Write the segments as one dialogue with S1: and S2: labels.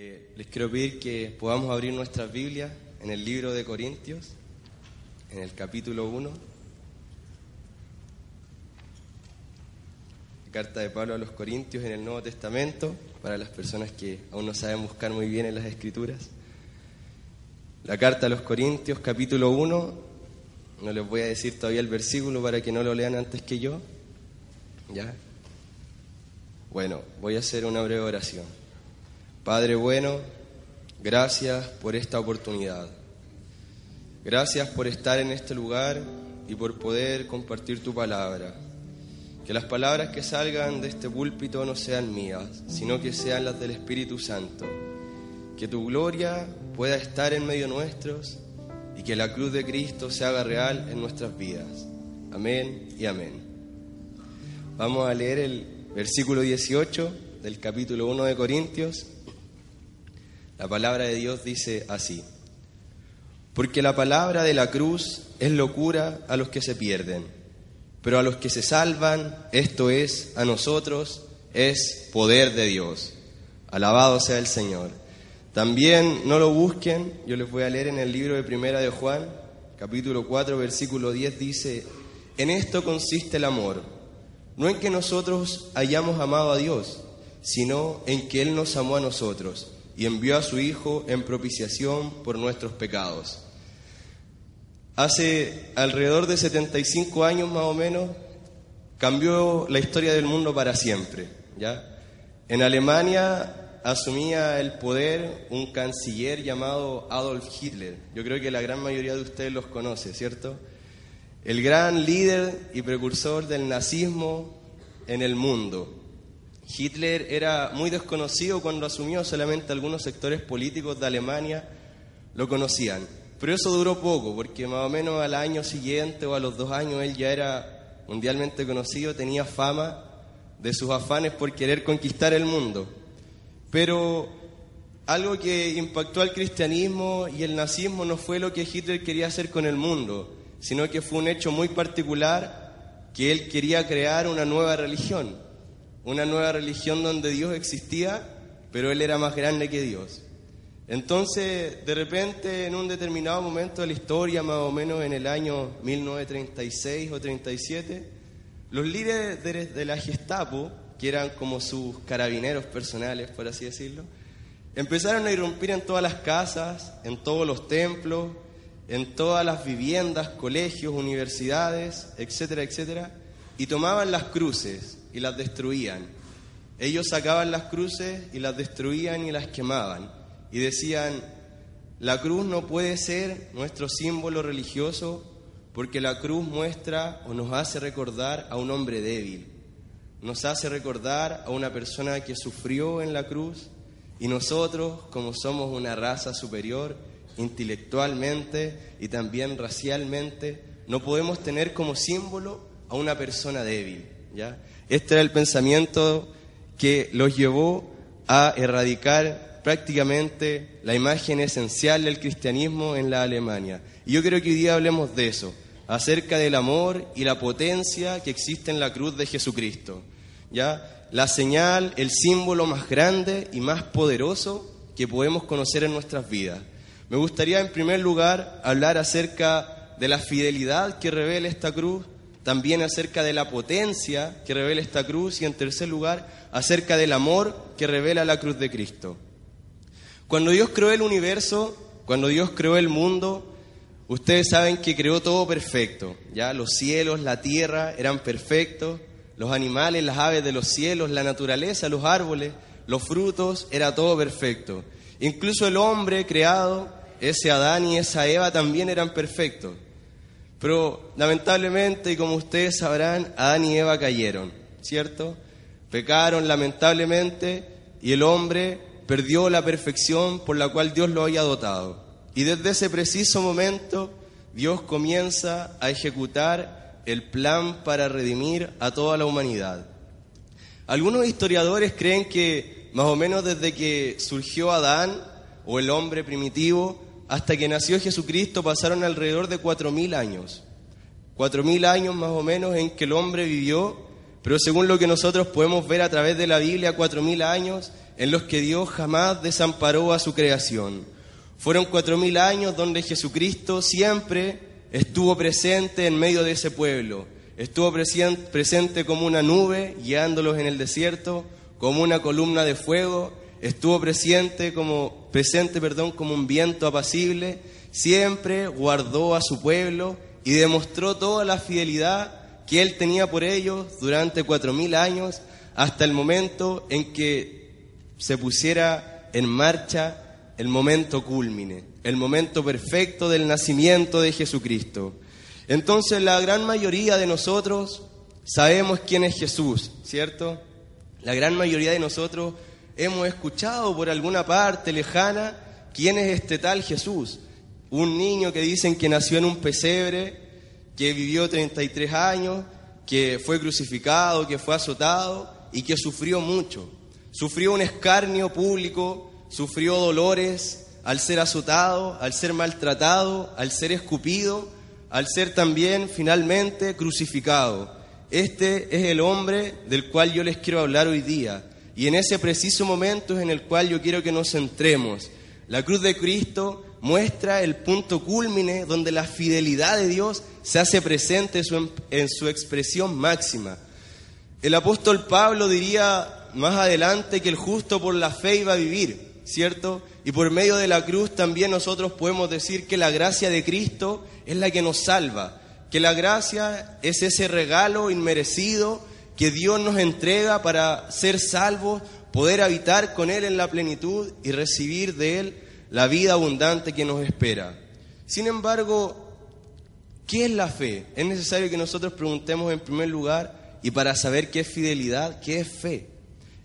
S1: Eh, les quiero pedir que podamos abrir nuestras Biblias en el libro de Corintios, en el capítulo 1. Carta de Pablo a los Corintios en el Nuevo Testamento, para las personas que aún no saben buscar muy bien en las Escrituras. La carta a los Corintios, capítulo 1, no les voy a decir todavía el versículo para que no lo lean antes que yo. ¿Ya? Bueno, voy a hacer una breve oración. Padre bueno, gracias por esta oportunidad. Gracias por estar en este lugar y por poder compartir tu palabra. Que las palabras que salgan de este púlpito no sean mías, sino que sean las del Espíritu Santo. Que tu gloria pueda estar en medio nuestros y que la cruz de Cristo se haga real en nuestras vidas. Amén y amén. Vamos a leer el versículo 18 del capítulo 1 de Corintios la palabra de Dios dice así, porque la palabra de la cruz es locura a los que se pierden, pero a los que se salvan, esto es, a nosotros, es poder de Dios. Alabado sea el Señor. También no lo busquen, yo les voy a leer en el libro de Primera de Juan, capítulo 4, versículo 10, dice, en esto consiste el amor, no en que nosotros hayamos amado a Dios, sino en que Él nos amó a nosotros y envió a su Hijo en propiciación por nuestros pecados. Hace alrededor de 75 años más o menos cambió la historia del mundo para siempre. ¿ya? En Alemania asumía el poder un canciller llamado Adolf Hitler. Yo creo que la gran mayoría de ustedes los conoce, ¿cierto? El gran líder y precursor del nazismo en el mundo. Hitler era muy desconocido cuando asumió, solamente algunos sectores políticos de Alemania lo conocían. Pero eso duró poco, porque más o menos al año siguiente o a los dos años él ya era mundialmente conocido, tenía fama de sus afanes por querer conquistar el mundo. Pero algo que impactó al cristianismo y el nazismo no fue lo que Hitler quería hacer con el mundo, sino que fue un hecho muy particular que él quería crear una nueva religión una nueva religión donde Dios existía, pero Él era más grande que Dios. Entonces, de repente, en un determinado momento de la historia, más o menos en el año 1936 o 37, los líderes de la Gestapo, que eran como sus carabineros personales, por así decirlo, empezaron a irrumpir en todas las casas, en todos los templos, en todas las viviendas, colegios, universidades, etcétera, etcétera, y tomaban las cruces y las destruían. Ellos sacaban las cruces y las destruían y las quemaban. Y decían, la cruz no puede ser nuestro símbolo religioso porque la cruz muestra o nos hace recordar a un hombre débil. Nos hace recordar a una persona que sufrió en la cruz y nosotros, como somos una raza superior, intelectualmente y también racialmente, no podemos tener como símbolo a una persona débil. ¿ya? Este era el pensamiento que los llevó a erradicar prácticamente la imagen esencial del cristianismo en la Alemania. Y yo creo que hoy día hablemos de eso, acerca del amor y la potencia que existe en la cruz de Jesucristo. ¿Ya? La señal, el símbolo más grande y más poderoso que podemos conocer en nuestras vidas. Me gustaría en primer lugar hablar acerca de la fidelidad que revela esta cruz también acerca de la potencia que revela esta cruz y en tercer lugar acerca del amor que revela la cruz de Cristo. Cuando Dios creó el universo, cuando Dios creó el mundo, ustedes saben que creó todo perfecto, ya los cielos, la tierra eran perfectos, los animales, las aves de los cielos, la naturaleza, los árboles, los frutos, era todo perfecto. Incluso el hombre creado, ese Adán y esa Eva también eran perfectos. Pero lamentablemente, y como ustedes sabrán, Adán y Eva cayeron, ¿cierto? Pecaron lamentablemente y el hombre perdió la perfección por la cual Dios lo había dotado. Y desde ese preciso momento, Dios comienza a ejecutar el plan para redimir a toda la humanidad. Algunos historiadores creen que más o menos desde que surgió Adán o el hombre primitivo, hasta que nació Jesucristo pasaron alrededor de cuatro mil años. Cuatro mil años más o menos en que el hombre vivió, pero según lo que nosotros podemos ver a través de la Biblia, cuatro mil años en los que Dios jamás desamparó a su creación. Fueron cuatro mil años donde Jesucristo siempre estuvo presente en medio de ese pueblo. Estuvo presente como una nube guiándolos en el desierto, como una columna de fuego. Estuvo presente como, presente, perdón, como un viento apacible. Siempre guardó a su pueblo y demostró toda la fidelidad que él tenía por ellos durante cuatro mil años hasta el momento en que se pusiera en marcha el momento culmine, el momento perfecto del nacimiento de Jesucristo. Entonces la gran mayoría de nosotros sabemos quién es Jesús, ¿cierto? La gran mayoría de nosotros hemos escuchado por alguna parte lejana quién es este tal Jesús. Un niño que dicen que nació en un pesebre, que vivió 33 años, que fue crucificado, que fue azotado y que sufrió mucho. Sufrió un escarnio público sufrió dolores al ser azotado, al ser maltratado, al ser escupido, al ser también finalmente crucificado. Este es el hombre del cual yo les quiero hablar hoy día. Y en ese preciso momento es en el cual yo quiero que nos centremos. La cruz de Cristo muestra el punto cúlmine donde la fidelidad de Dios se hace presente en su expresión máxima. El apóstol Pablo diría más adelante que el justo por la fe iba a vivir. ¿cierto? Y por medio de la cruz también nosotros podemos decir que la gracia de Cristo es la que nos salva, que la gracia es ese regalo inmerecido que Dios nos entrega para ser salvos, poder habitar con Él en la plenitud y recibir de Él la vida abundante que nos espera. Sin embargo, ¿qué es la fe? Es necesario que nosotros preguntemos en primer lugar y para saber qué es fidelidad, ¿qué es fe?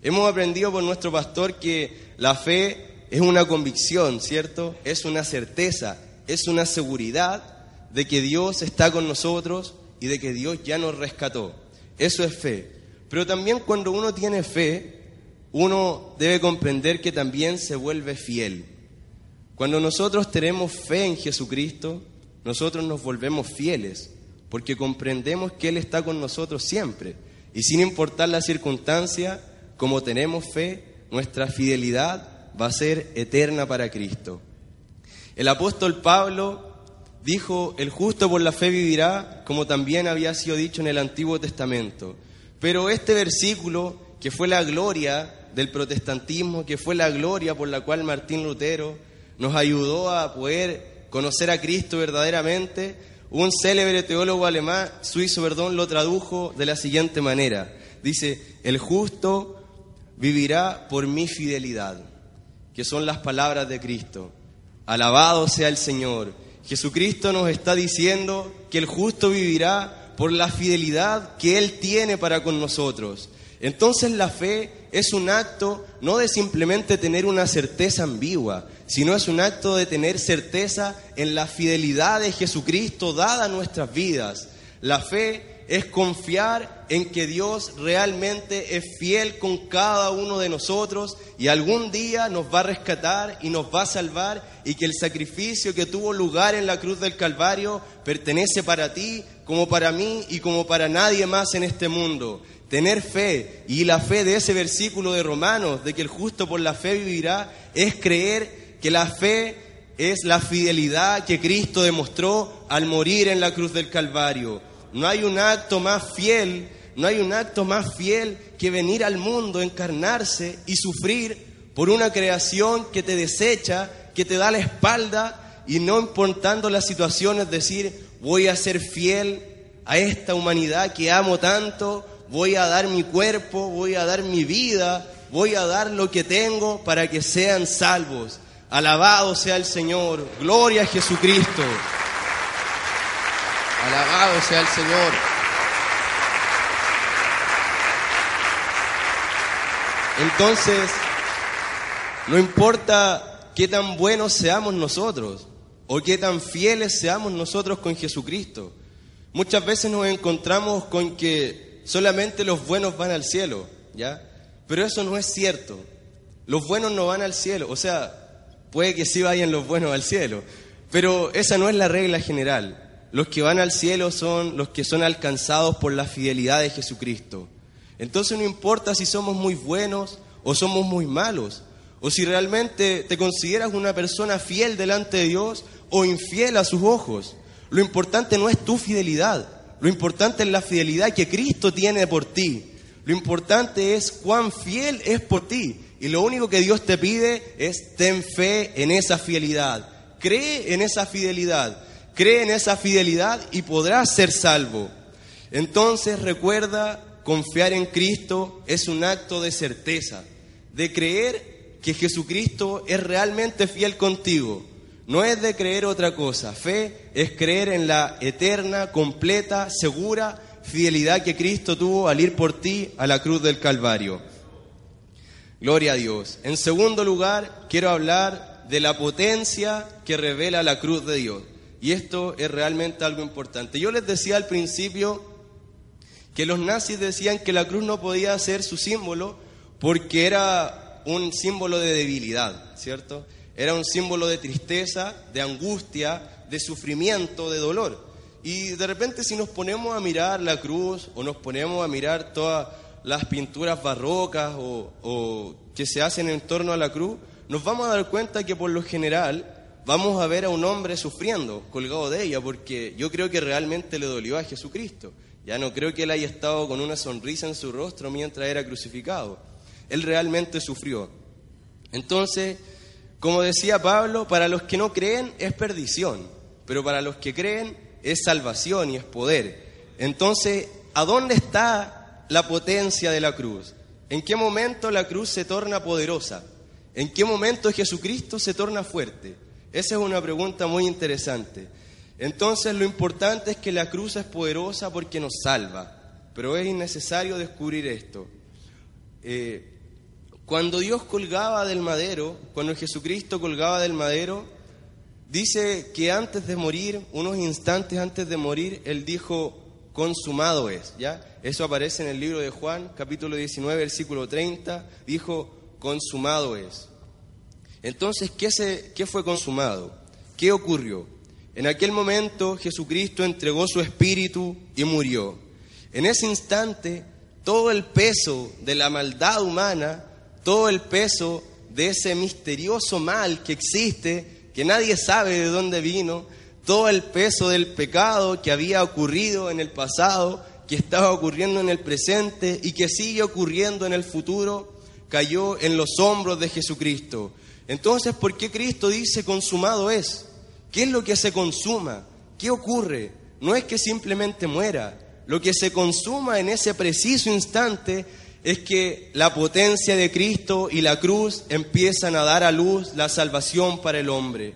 S1: Hemos aprendido por nuestro pastor que la fe es una convicción, ¿cierto? Es una certeza, es una seguridad de que Dios está con nosotros y de que Dios ya nos rescató. Eso es fe. Pero también cuando uno tiene fe, uno debe comprender que también se vuelve fiel. Cuando nosotros tenemos fe en Jesucristo, nosotros nos volvemos fieles, porque comprendemos que Él está con nosotros siempre. Y sin importar la circunstancia, como tenemos fe, nuestra fidelidad va a ser eterna para Cristo. El apóstol Pablo dijo, el justo por la fe vivirá, como también había sido dicho en el Antiguo Testamento. Pero este versículo, que fue la gloria del protestantismo, que fue la gloria por la cual Martín Lutero nos ayudó a poder conocer a Cristo verdaderamente, un célebre teólogo alemán, suizo, perdón, lo tradujo de la siguiente manera. Dice, el justo vivirá por mi fidelidad, que son las palabras de Cristo. Alabado sea el Señor. Jesucristo nos está diciendo que el justo vivirá por la fidelidad que Él tiene para con nosotros. Entonces la fe es un acto no de simplemente tener una certeza ambigua, sino es un acto de tener certeza en la fidelidad de Jesucristo dada a nuestras vidas. La fe es confiar en que Dios realmente es fiel con cada uno de nosotros y algún día nos va a rescatar y nos va a salvar y que el sacrificio que tuvo lugar en la cruz del Calvario pertenece para ti como para mí y como para nadie más en este mundo. Tener fe y la fe de ese versículo de Romanos, de que el justo por la fe vivirá, es creer que la fe es la fidelidad que Cristo demostró al morir en la cruz del Calvario no hay un acto más fiel, no hay un acto más fiel que venir al mundo, encarnarse y sufrir por una creación que te desecha, que te da la espalda y no importando las situaciones decir, voy a ser fiel a esta humanidad que amo tanto, voy a dar mi cuerpo, voy a dar mi vida, voy a dar lo que tengo para que sean salvos. Alabado sea el Señor, gloria a Jesucristo. Alabado sea el Señor. Entonces, no importa qué tan buenos seamos nosotros o qué tan fieles seamos nosotros con Jesucristo. Muchas veces nos encontramos con que solamente los buenos van al cielo, ¿ya? Pero eso no es cierto. Los buenos no van al cielo, o sea, puede que sí vayan los buenos al cielo, pero esa no es la regla general. Los que van al cielo son los que son alcanzados por la fidelidad de Jesucristo. Entonces no importa si somos muy buenos o somos muy malos, o si realmente te consideras una persona fiel delante de Dios o infiel a sus ojos. Lo importante no es tu fidelidad, lo importante es la fidelidad que Cristo tiene por ti. Lo importante es cuán fiel es por ti. Y lo único que Dios te pide es ten fe en esa fidelidad. Cree en esa fidelidad. Cree en esa fidelidad y podrás ser salvo. Entonces recuerda, confiar en Cristo es un acto de certeza, de creer que Jesucristo es realmente fiel contigo. No es de creer otra cosa. Fe es creer en la eterna, completa, segura fidelidad que Cristo tuvo al ir por ti a la cruz del Calvario. Gloria a Dios. En segundo lugar, quiero hablar de la potencia que revela la cruz de Dios. Y esto es realmente algo importante. Yo les decía al principio que los nazis decían que la cruz no podía ser su símbolo porque era un símbolo de debilidad, ¿cierto? Era un símbolo de tristeza, de angustia, de sufrimiento, de dolor. Y de repente si nos ponemos a mirar la cruz o nos ponemos a mirar todas las pinturas barrocas o, que se hacen en torno a la cruz, nos vamos a dar cuenta que por lo general vamos a ver a un hombre sufriendo, colgado de ella, porque yo creo que realmente le dolió a Jesucristo. Ya no creo que él haya estado con una sonrisa en su rostro mientras era crucificado. Él realmente sufrió. Entonces, como decía Pablo, para los que no creen es perdición, pero para los que creen es salvación y es poder. Entonces, ¿a dónde está la potencia de la cruz? ¿En qué momento la cruz se torna poderosa? ¿En qué momento Jesucristo se torna fuerte? Esa es una pregunta muy interesante. Entonces lo importante es que la cruz es poderosa porque nos salva, pero es innecesario descubrir esto. Eh, cuando Dios colgaba del madero, cuando Jesucristo colgaba del madero, dice que antes de morir, unos instantes antes de morir, Él dijo, consumado es, ¿ya? Eso aparece en el libro de Juan, capítulo 19, versículo 30, dijo, consumado es. Entonces, ¿qué, se, ¿qué fue consumado? ¿Qué ocurrió? En aquel momento Jesucristo entregó su espíritu y murió. En ese instante, todo el peso de la maldad humana, todo el peso de ese misterioso mal que existe, que nadie sabe de dónde vino, todo el peso del pecado que había ocurrido en el pasado, que estaba ocurriendo en el presente y que sigue ocurriendo en el futuro, cayó en los hombros de Jesucristo. Entonces, ¿por qué Cristo dice consumado es? ¿Qué es lo que se consuma? ¿Qué ocurre? No es que simplemente muera. Lo que se consuma en ese preciso instante es que la potencia de Cristo y la cruz empiezan a dar a luz la salvación para el hombre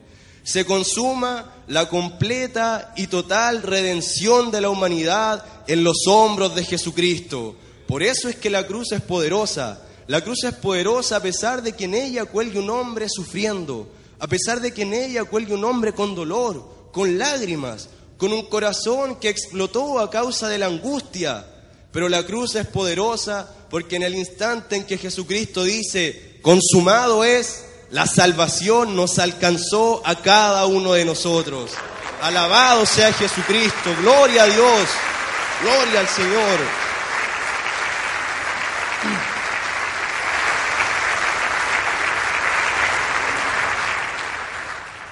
S1: se consuma la completa y total redención de la humanidad en los hombros de Jesucristo. Por eso es que la cruz es poderosa. La cruz es poderosa a pesar de que en ella cuelgue un hombre sufriendo, a pesar de que en ella cuelgue un hombre con dolor, con lágrimas, con un corazón que explotó a causa de la angustia. Pero la cruz es poderosa porque en el instante en que Jesucristo dice, consumado es, la salvación nos alcanzó a cada uno de nosotros. Alabado sea Jesucristo, gloria a Dios, gloria al Señor.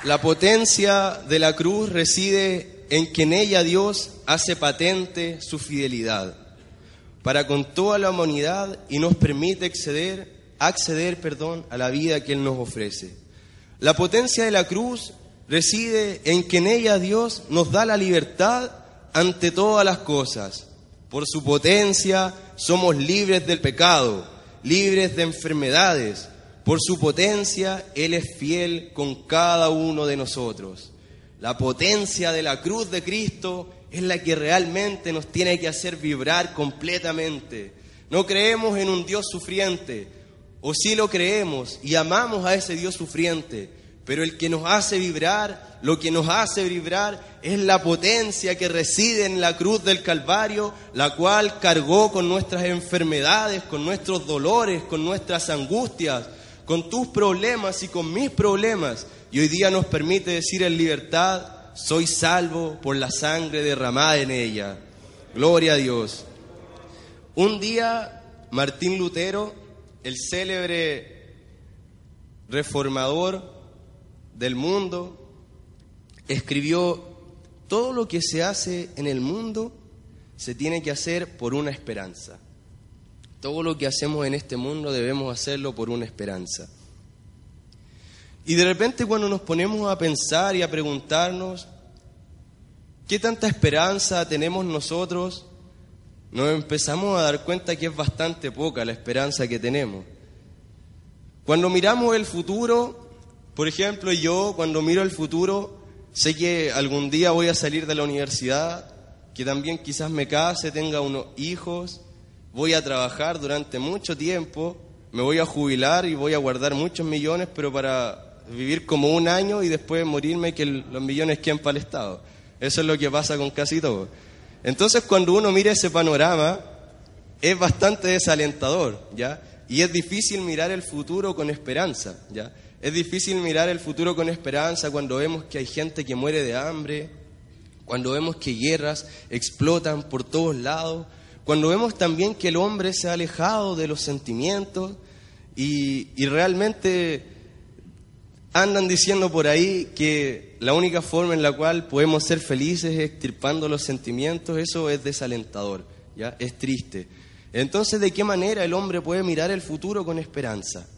S1: La potencia de la cruz reside en que en ella Dios hace patente su fidelidad para con toda la humanidad y nos permite acceder acceder, perdón, a la vida que Él nos ofrece. La potencia de la cruz reside en que en ella Dios nos da la libertad ante todas las cosas. Por su potencia somos libres del pecado, libres de enfermedades. Por su potencia Él es fiel con cada uno de nosotros. La potencia de la cruz de Cristo es la que realmente nos tiene que hacer vibrar completamente. No creemos en un Dios sufriente, o si lo creemos y amamos a ese Dios sufriente, pero el que nos hace vibrar, lo que nos hace vibrar es la potencia que reside en la cruz del Calvario, la cual cargó con nuestras enfermedades, con nuestros dolores, con nuestras angustias, con tus problemas y con mis problemas. Y hoy día nos permite decir en libertad, soy salvo por la sangre derramada en ella. Gloria a Dios. Un día Martín Lutero, el célebre reformador del mundo, escribió, todo lo que se hace en el mundo se tiene que hacer por una esperanza. Todo lo que hacemos en este mundo debemos hacerlo por una esperanza. Y de repente cuando nos ponemos a pensar y a preguntarnos, ¿qué tanta esperanza tenemos nosotros? Nos empezamos a dar cuenta que es bastante poca la esperanza que tenemos. Cuando miramos el futuro, por ejemplo, yo cuando miro el futuro, sé que algún día voy a salir de la universidad, que también quizás me case, tenga unos hijos, voy a trabajar durante mucho tiempo, me voy a jubilar y voy a guardar muchos millones, pero para vivir como un año y después morirme que los millones queden para el Estado. Eso es lo que pasa con casi todo. Entonces cuando uno mira ese panorama, es bastante desalentador, ¿ya? Y es difícil mirar el futuro con esperanza, ¿ya? Es difícil mirar el futuro con esperanza cuando vemos que hay gente que muere de hambre, cuando vemos que guerras explotan por todos lados, cuando vemos también que el hombre se ha alejado de los sentimientos y, realmente andan diciendo por ahí que la única forma en la cual podemos ser felices es extirpando los sentimientos, eso es desalentador, ¿ya? es triste. Entonces, ¿de qué manera el hombre puede mirar el futuro con esperanza?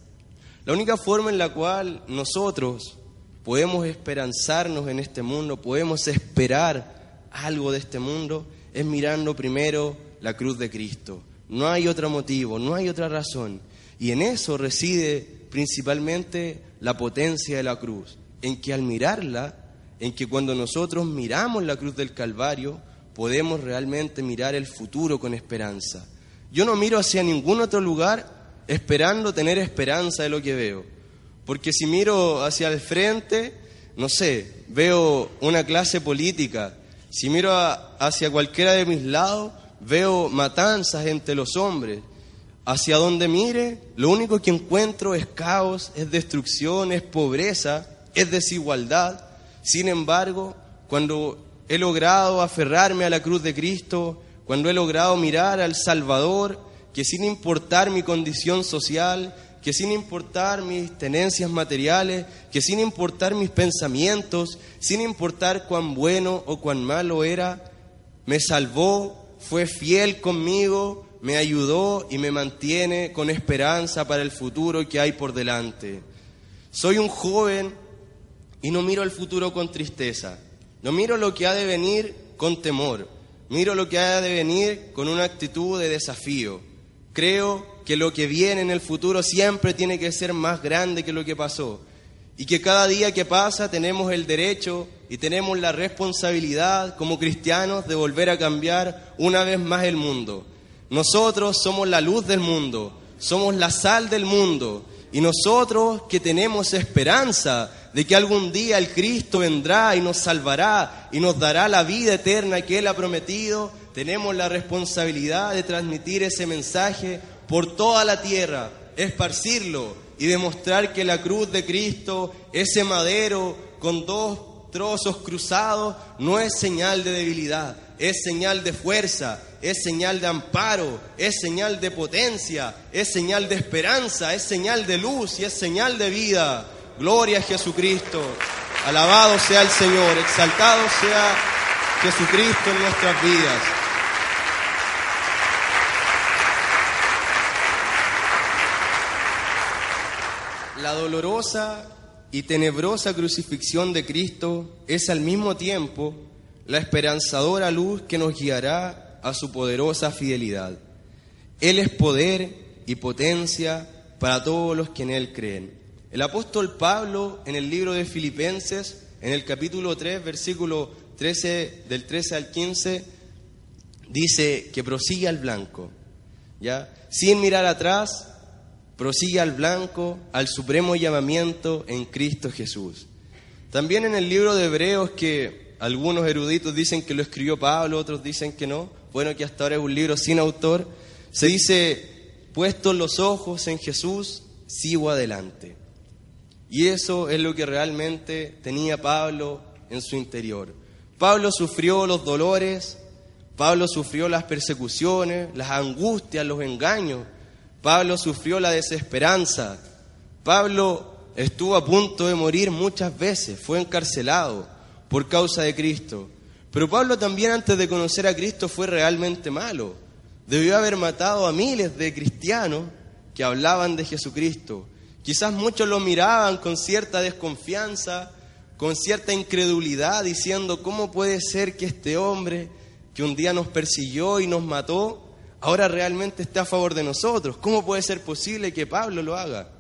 S1: La única forma en la cual nosotros podemos esperanzarnos en este mundo, podemos esperar algo de este mundo, es mirando primero la cruz de Cristo. No hay otro motivo, no hay otra razón. Y en eso reside principalmente la potencia de la cruz, en que al mirarla, en que cuando nosotros miramos la cruz del Calvario, podemos realmente mirar el futuro con esperanza. Yo no miro hacia ningún otro lugar esperando tener esperanza de lo que veo. Porque si miro hacia el frente, no sé, veo una clase política. Si miro hacia cualquiera de mis lados, veo matanzas entre los hombres. Hacia donde mire, lo único que encuentro es caos, es destrucción, es pobreza, es desigualdad. Sin embargo, cuando he logrado aferrarme a la cruz de Cristo, cuando he logrado mirar al Salvador, que sin importar mi condición social, que sin importar mis tenencias materiales, que sin importar mis pensamientos, sin importar cuán bueno o cuán malo era, me salvó, fue fiel conmigo, me ayudó y me mantiene con esperanza para el futuro que hay por delante. Soy un joven y no miro el futuro con tristeza, no miro lo que ha de venir con temor, miro lo que ha de venir con una actitud de desafío. Creo que lo que viene en el futuro siempre tiene que ser más grande que lo que pasó y que cada día que pasa tenemos el derecho y tenemos la responsabilidad como cristianos de volver a cambiar una vez más el mundo. Nosotros somos la luz del mundo, somos la sal del mundo y nosotros que tenemos esperanza de que algún día el Cristo vendrá y nos salvará y nos dará la vida eterna que Él ha prometido, tenemos la responsabilidad de transmitir ese mensaje por toda la tierra, esparcirlo y demostrar que la cruz de Cristo, ese madero con dos trozos cruzados, no es señal de debilidad, es señal de fuerza, es señal de amparo, es señal de potencia, es señal de esperanza, es señal de luz y es señal de vida. Gloria a Jesucristo. Alabado sea el Señor, exaltado sea Jesucristo en nuestras vidas. La dolorosa y tenebrosa crucifixión de Cristo es al mismo tiempo la esperanzadora luz que nos guiará a su poderosa fidelidad. Él es poder y potencia para todos los que en Él creen. El apóstol Pablo en el libro de Filipenses, en el capítulo 3, versículo 13, del 13 al 15, dice que prosigue al blanco, ¿ya? Sin mirar atrás, prosigue al blanco, al supremo llamamiento en Cristo Jesús. También en el libro de Hebreos, que algunos eruditos dicen que lo escribió Pablo, otros dicen que no, bueno, que hasta ahora es un libro sin autor, se dice, puestos los ojos en Jesús, sigo adelante. Y eso es lo que realmente tenía Pablo en su interior. Pablo sufrió los dolores, Pablo sufrió las persecuciones, las angustias, los engaños, Pablo sufrió la desesperanza. Pablo estuvo a punto de morir muchas veces, fue encarcelado por causa de Cristo. Pero Pablo también antes de conocer a Cristo fue realmente malo. Debió haber matado a miles de cristianos que hablaban de Jesucristo. Quizás muchos lo miraban con cierta desconfianza, con cierta incredulidad, diciendo, ¿cómo puede ser que este hombre que un día nos persiguió y nos mató, ahora realmente esté a favor de nosotros? ¿Cómo puede ser posible que Pablo lo haga?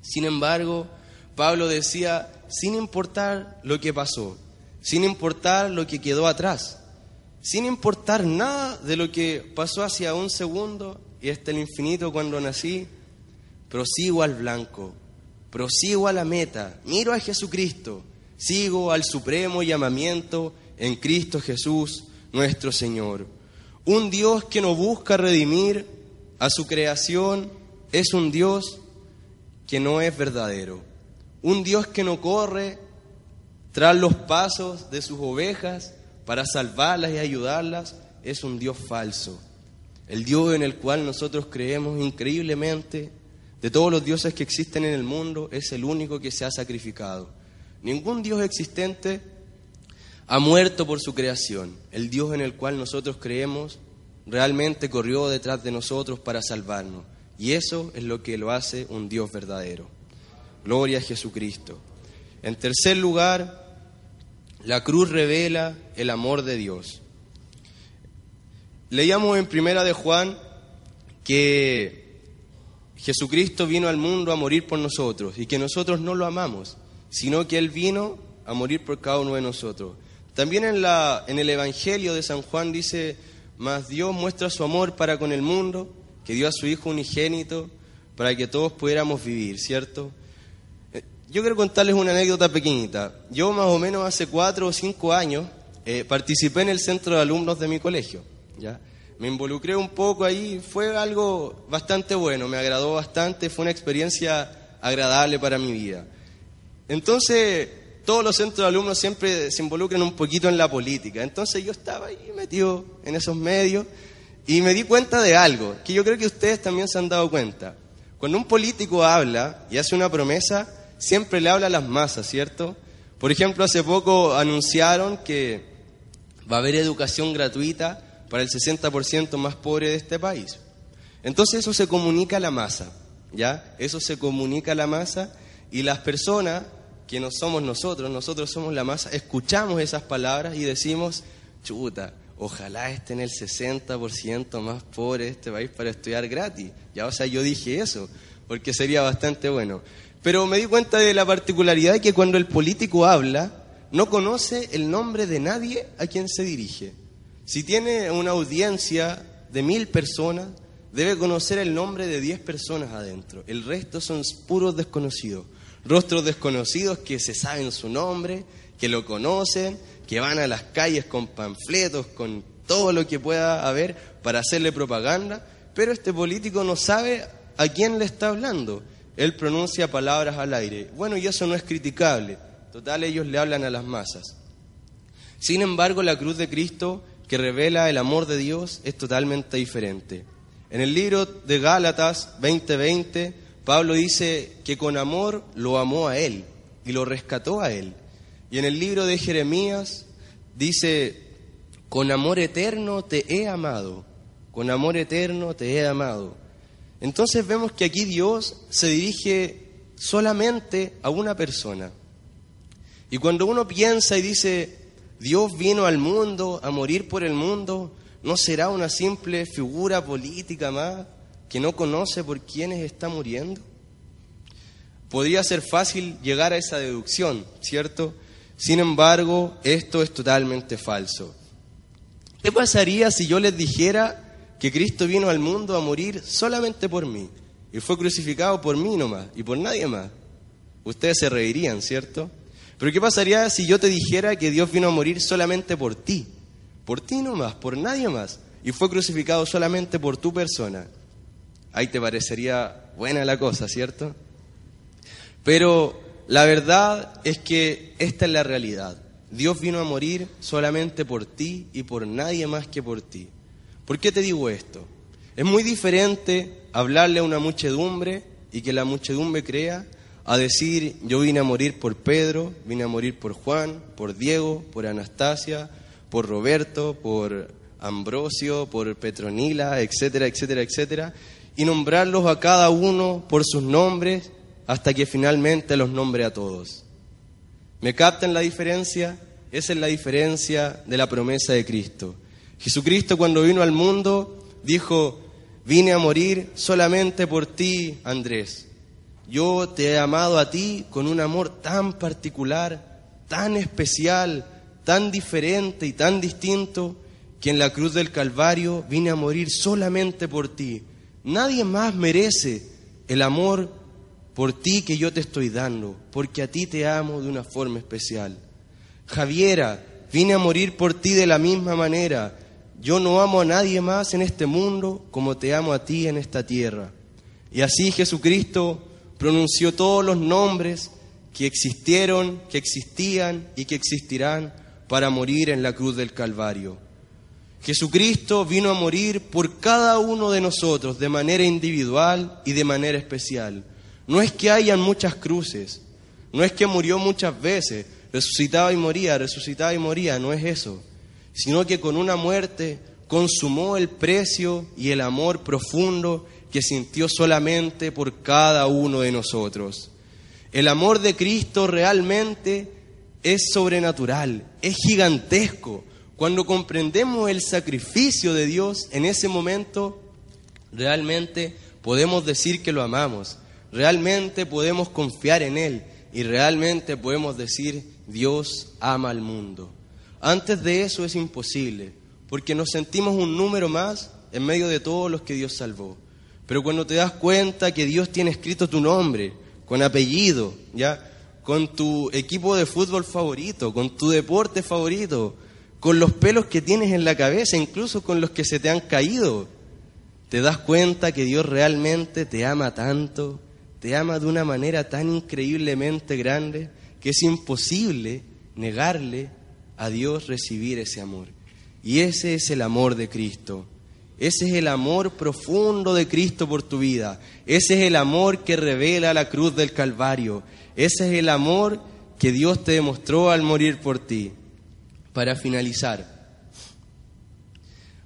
S1: Sin embargo, Pablo decía, sin importar lo que pasó, sin importar lo que quedó atrás, sin importar nada de lo que pasó hacia un segundo y hasta el infinito cuando nací, prosigo al blanco, prosigo a la meta, miro a Jesucristo, sigo al supremo llamamiento en Cristo Jesús, nuestro Señor. Un Dios que no busca redimir a su creación es un Dios que no es verdadero. Un Dios que no corre tras los pasos de sus ovejas para salvarlas y ayudarlas, es un Dios falso. El Dios en el cual nosotros creemos increíblemente, de todos los dioses que existen en el mundo, es el único que se ha sacrificado. Ningún Dios existente ha muerto por su creación. El Dios en el cual nosotros creemos realmente corrió detrás de nosotros para salvarnos. Y eso es lo que lo hace un Dios verdadero. Gloria a Jesucristo. En tercer lugar, la cruz revela el amor de Dios. Leíamos en Primera de Juan que Jesucristo vino al mundo a morir por nosotros y que nosotros no lo amamos, sino que Él vino a morir por cada uno de nosotros. También en, el Evangelio de San Juan dice, mas Dios muestra su amor para con el mundo, que dio a su Hijo unigénito para que todos pudiéramos vivir, ¿cierto? Yo quiero contarles una anécdota pequeñita. Yo más o menos hace cuatro o cinco años eh, participé en el centro de alumnos de mi colegio. ¿ya? Me involucré un poco ahí, fue algo bastante bueno, me agradó bastante, fue una experiencia agradable para mi vida. Entonces, todos los centros de alumnos siempre se involucran un poquito en la política. Entonces yo estaba ahí metido en esos medios y me di cuenta de algo, que yo creo que ustedes también se han dado cuenta. Cuando un político habla y hace una promesa, siempre le habla a las masas, ¿cierto? Por ejemplo, hace poco anunciaron que va a haber educación gratuita para el 60% más pobre de este país. Entonces eso se comunica a la masa, ¿ya? Eso se comunica a la masa y las personas que no somos nosotros, nosotros somos la masa, escuchamos esas palabras y decimos, chuta, ojalá esté en el 60% más pobre este país para estudiar gratis. Ya, o sea, yo dije eso, porque sería bastante bueno. Pero me di cuenta de la particularidad de que cuando el político habla, no conoce el nombre de nadie a quien se dirige. Si tiene una audiencia de mil personas, debe conocer el nombre de diez personas adentro. El resto son puros desconocidos. Rostros desconocidos que se saben su nombre, que lo conocen, que van a las calles con panfletos, con todo lo que pueda haber para hacerle propaganda, pero este político no sabe a quién le está hablando él pronuncia palabras al aire. Bueno, y eso no es criticable. Total, ellos le hablan a las masas. Sin embargo, la cruz de Cristo, que revela el amor de Dios, es totalmente diferente. En el libro de Gálatas 20:20, Pablo dice que con amor lo amó a Él y lo rescató a Él. Y en el libro de Jeremías dice, con amor eterno te he amado, con amor eterno te he amado. Entonces vemos que aquí Dios se dirige solamente a una persona. Y cuando uno piensa y dice, Dios vino al mundo a morir por el mundo, ¿no será una simple figura política más que no conoce por quiénes está muriendo? Podría ser fácil llegar a esa deducción, ¿cierto? Sin embargo, esto es totalmente falso. ¿Qué pasaría si yo les dijera que Cristo vino al mundo a morir solamente por mí y fue crucificado por mí nomás y por nadie más. Ustedes se reirían, ¿cierto? Pero ¿qué pasaría si yo te dijera que Dios vino a morir solamente por ti? Por ti nomás, por nadie más. Y fue crucificado solamente por tu persona. Ahí te parecería buena la cosa, ¿cierto? Pero la verdad es que esta es la realidad. Dios vino a morir solamente por ti y por nadie más que por ti. ¿Por qué te digo esto? Es muy diferente hablarle a una muchedumbre y que la muchedumbre crea a decir yo vine a morir por Pedro, vine a morir por Juan, por Diego, por Anastasia, por Roberto, por Ambrosio, por Petronila, etcétera, etcétera, etcétera, y nombrarlos a cada uno por sus nombres hasta que finalmente los nombre a todos. ¿Me captan la diferencia? Esa es la diferencia de la promesa de Cristo. Jesucristo cuando vino al mundo dijo, vine a morir solamente por ti, Andrés. Yo te he amado a ti con un amor tan particular, tan especial, tan diferente y tan distinto, que en la cruz del Calvario vine a morir solamente por ti. Nadie más merece el amor por ti que yo te estoy dando, porque a ti te amo de una forma especial. Javiera, vine a morir por ti de la misma manera. Yo no amo a nadie más en este mundo como te amo a ti en esta tierra. Y así Jesucristo pronunció todos los nombres que existieron, que existían y que existirán para morir en la cruz del Calvario. Jesucristo vino a morir por cada uno de nosotros de manera individual y de manera especial. No es que hayan muchas cruces, no es que murió muchas veces, resucitaba y moría, resucitaba y moría, no es eso, sino que con una muerte consumó el precio y el amor profundo que sintió solamente por cada uno de nosotros. El amor de Cristo realmente es sobrenatural, es gigantesco. Cuando comprendemos el sacrificio de Dios en ese momento, realmente podemos decir que lo amamos, realmente podemos confiar en Él y realmente podemos decir Dios ama al mundo. Antes de eso es imposible, porque nos sentimos un número más en medio de todos los que Dios salvó. Pero cuando te das cuenta que Dios tiene escrito tu nombre, con apellido, ya, con tu equipo de fútbol favorito, con tu deporte favorito, con los pelos que tienes en la cabeza, incluso con los que se te han caído, te das cuenta que Dios realmente te ama tanto, te ama de una manera tan increíblemente grande que es imposible negarle a Dios recibir ese amor. Y ese es el amor de Cristo. Ese es el amor profundo de Cristo por tu vida. Ese es el amor que revela la cruz del Calvario. Ese es el amor que Dios te demostró al morir por ti. Para finalizar,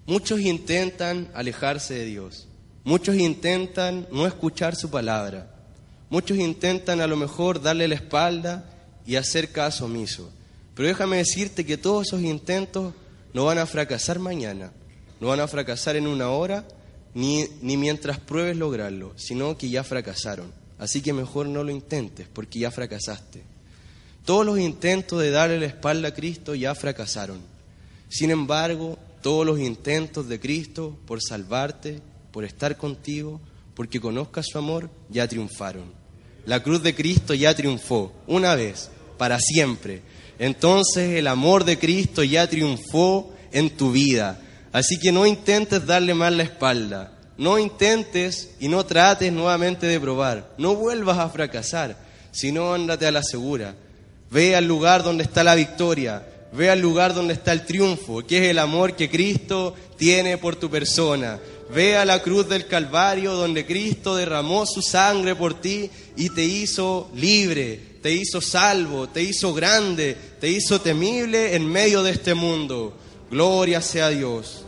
S1: muchos intentan alejarse de Dios. Muchos intentan no escuchar su palabra. Muchos intentan a lo mejor darle la espalda y hacer caso omiso. Pero déjame decirte que todos esos intentos no van a fracasar mañana, no van a fracasar en una hora, ni, ni mientras pruebes lograrlo, sino que ya fracasaron. Así que mejor no lo intentes, porque ya fracasaste. Todos los intentos de darle la espalda a Cristo ya fracasaron. Sin embargo, todos los intentos de Cristo por salvarte, por estar contigo, porque conozcas su amor, ya triunfaron. La cruz de Cristo ya triunfó, una vez, para siempre. Entonces el amor de Cristo ya triunfó en tu vida. Así que no intentes darle más la espalda. No intentes y no trates nuevamente de probar. No vuelvas a fracasar, sino ándate a la segura. Ve al lugar donde está la victoria. Ve al lugar donde está el triunfo, que es el amor que Cristo tiene por tu persona. Ve a la cruz del Calvario donde Cristo derramó su sangre por ti y te hizo libre, te hizo salvo, te hizo grande, te hizo temible en medio de este mundo. Gloria sea a Dios.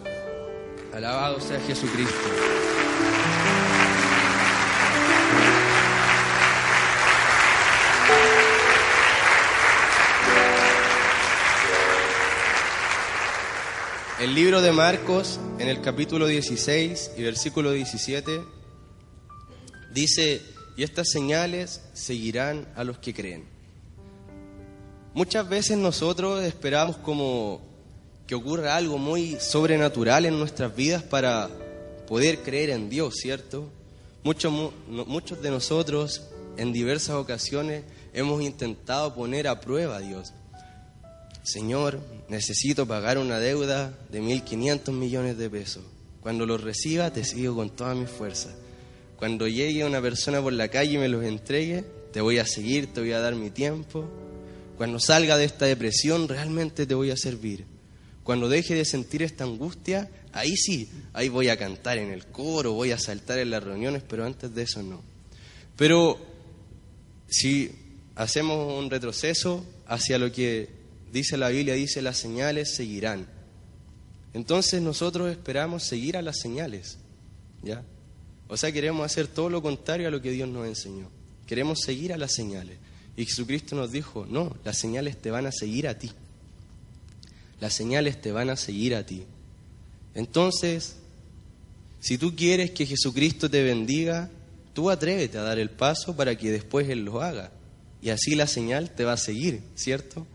S1: Alabado sea Jesucristo. El libro de Marcos, en el capítulo 16 y versículo 17, dice, y estas señales seguirán a los que creen. Muchas veces nosotros esperamos como que ocurra algo muy sobrenatural en nuestras vidas para poder creer en Dios, ¿cierto? Muchos, muchos de nosotros en diversas ocasiones hemos intentado poner a prueba a Dios. Señor, necesito pagar una deuda de 1.500 millones de pesos. Cuando los reciba, te sigo con toda mi fuerza. Cuando llegue una persona por la calle y me los entregue, te voy a seguir, te voy a dar mi tiempo. Cuando salga de esta depresión, realmente te voy a servir. Cuando deje de sentir esta angustia, Ahí sí, ahí voy a cantar en el coro, voy a saltar en las reuniones, pero antes de eso no. Pero si hacemos un retroceso hacia lo que dice la Biblia, dice las señales seguirán. Entonces nosotros esperamos seguir a las señales, ¿ya? O sea, queremos hacer todo lo contrario a lo que Dios nos enseñó. Queremos seguir a las señales. Y Jesucristo nos dijo, no, las señales te van a seguir a ti. Las señales te van a seguir a ti. Entonces, si tú quieres que Jesucristo te bendiga, tú atrévete a dar el paso para que después Él lo haga. Y así la señal te va a seguir, ¿cierto?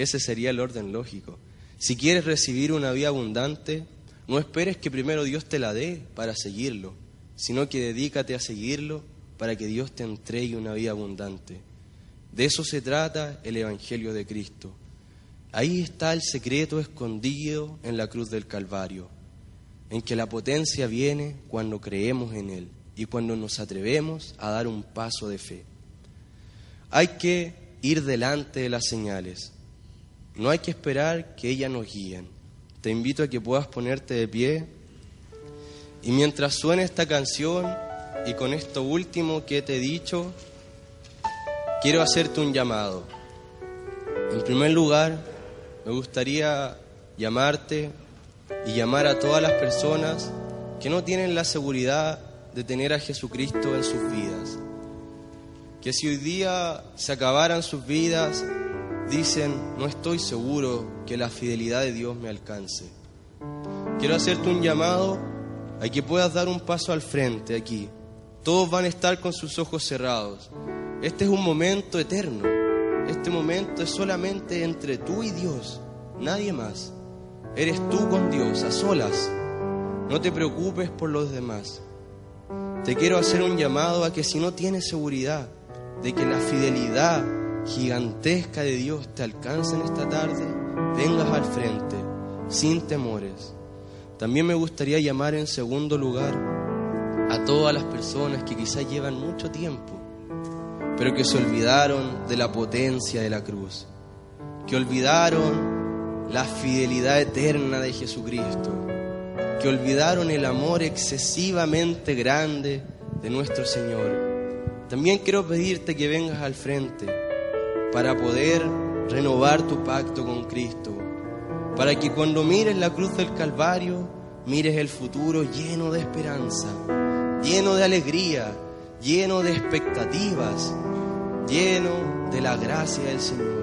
S1: Ese sería el orden lógico. Si quieres recibir una vida abundante, no esperes que primero Dios te la dé para seguirlo, sino que dedícate a seguirlo para que Dios te entregue una vida abundante. De eso se trata el Evangelio de Cristo. Ahí está el secreto escondido en la cruz del Calvario, en que la potencia viene cuando creemos en Él y cuando nos atrevemos a dar un paso de fe. Hay que ir delante de las señales. No hay que esperar que ellas nos guíen. Te invito a que puedas ponerte de pie y mientras suene esta canción y con esto último que te he dicho, quiero hacerte un llamado. En primer lugar, me gustaría llamarte y llamar a todas las personas que no tienen la seguridad de tener a Jesucristo en sus vidas. Que si hoy día se acabaran sus vidas, dicen, no estoy seguro que la fidelidad de Dios me alcance. Quiero hacerte un llamado a que puedas dar un paso al frente aquí. Todos van a estar con sus ojos cerrados. Este es un momento eterno. Este momento es solamente entre tú y Dios, nadie más. Eres tú con Dios, a solas. No te preocupes por los demás. Te quiero hacer un llamado a que si no tienes seguridad de que la fidelidad gigantesca de Dios te alcance en esta tarde, vengas al frente, sin temores. También me gustaría llamar en segundo lugar a todas las personas que quizás llevan mucho tiempo pero que se olvidaron de la potencia de la cruz, que olvidaron la fidelidad eterna de Jesucristo, que olvidaron el amor excesivamente grande de nuestro Señor. También quiero pedirte que vengas al frente para poder renovar tu pacto con Cristo, para que cuando mires la cruz del Calvario, mires el futuro lleno de esperanza, lleno de alegría, lleno de expectativas, lleno de la gracia del Señor.